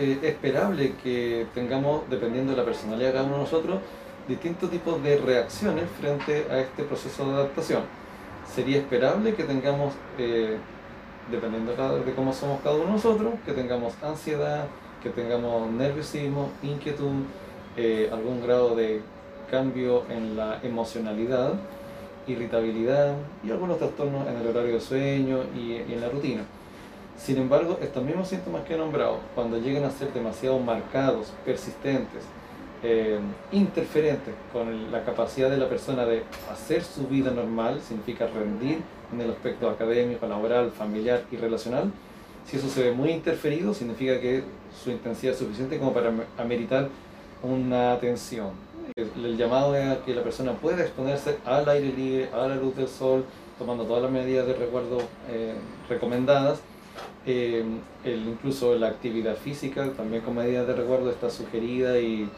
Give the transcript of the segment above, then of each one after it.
eh, esperable que tengamos, dependiendo de la personalidad de cada uno de nosotros, distintos tipos de reacciones frente a este proceso de adaptación. Sería esperable que tengamos, eh, dependiendo de cómo somos cada uno de nosotros, que tengamos ansiedad, que tengamos nerviosismo, inquietud, eh, algún grado de cambio en la emocionalidad, irritabilidad y algunos trastornos en el horario de sueño y en la rutina. Sin embargo, estos mismos síntomas que he nombrado, cuando llegan a ser demasiado marcados, persistentes, eh, interferentes con la capacidad de la persona de hacer su vida normal, significa rendir en el aspecto académico, laboral, familiar y relacional, si eso se ve muy interferido, significa que su intensidad es suficiente como para ameritar una atención. El, llamado es a que la persona pueda exponerse al aire libre, a la luz del sol, tomando todas las medidas de resguardo eh, recomendadas eh, el, incluso la actividad física, también con medidas de resguardo, está sugerida y,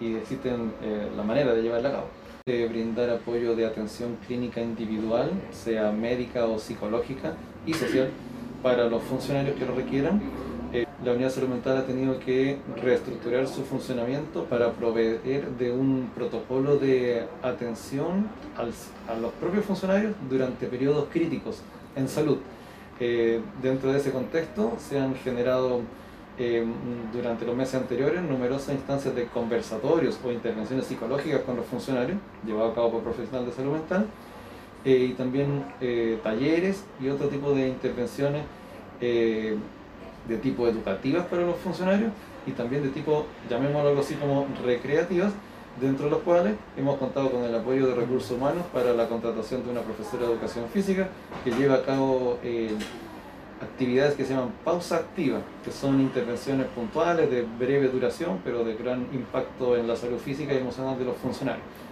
y existen eh, la manera de llevarla a cabo. Brindar apoyo de atención clínica individual, sea médica o psicológica y social, para los funcionarios que lo requieran. Eh, la Unidad de Salud Mental ha tenido que reestructurar su funcionamiento para proveer de un protocolo de atención a los propios funcionarios durante periodos críticos en salud. Eh, dentro de ese contexto se han generado eh, durante los meses anteriores numerosas instancias de conversatorios o intervenciones psicológicas con los funcionarios, llevados a cabo por profesionales de salud mental, eh, y también talleres y otro tipo de intervenciones de tipo educativas para los funcionarios y también de tipo, llamémoslo así como recreativas, dentro de los cuales hemos contado con el apoyo de recursos humanos para la contratación de una profesora de educación física que lleva a cabo eh, actividades que se llaman pausa activa, que son intervenciones puntuales de breve duración, pero de gran impacto en la salud física y emocional de los funcionarios.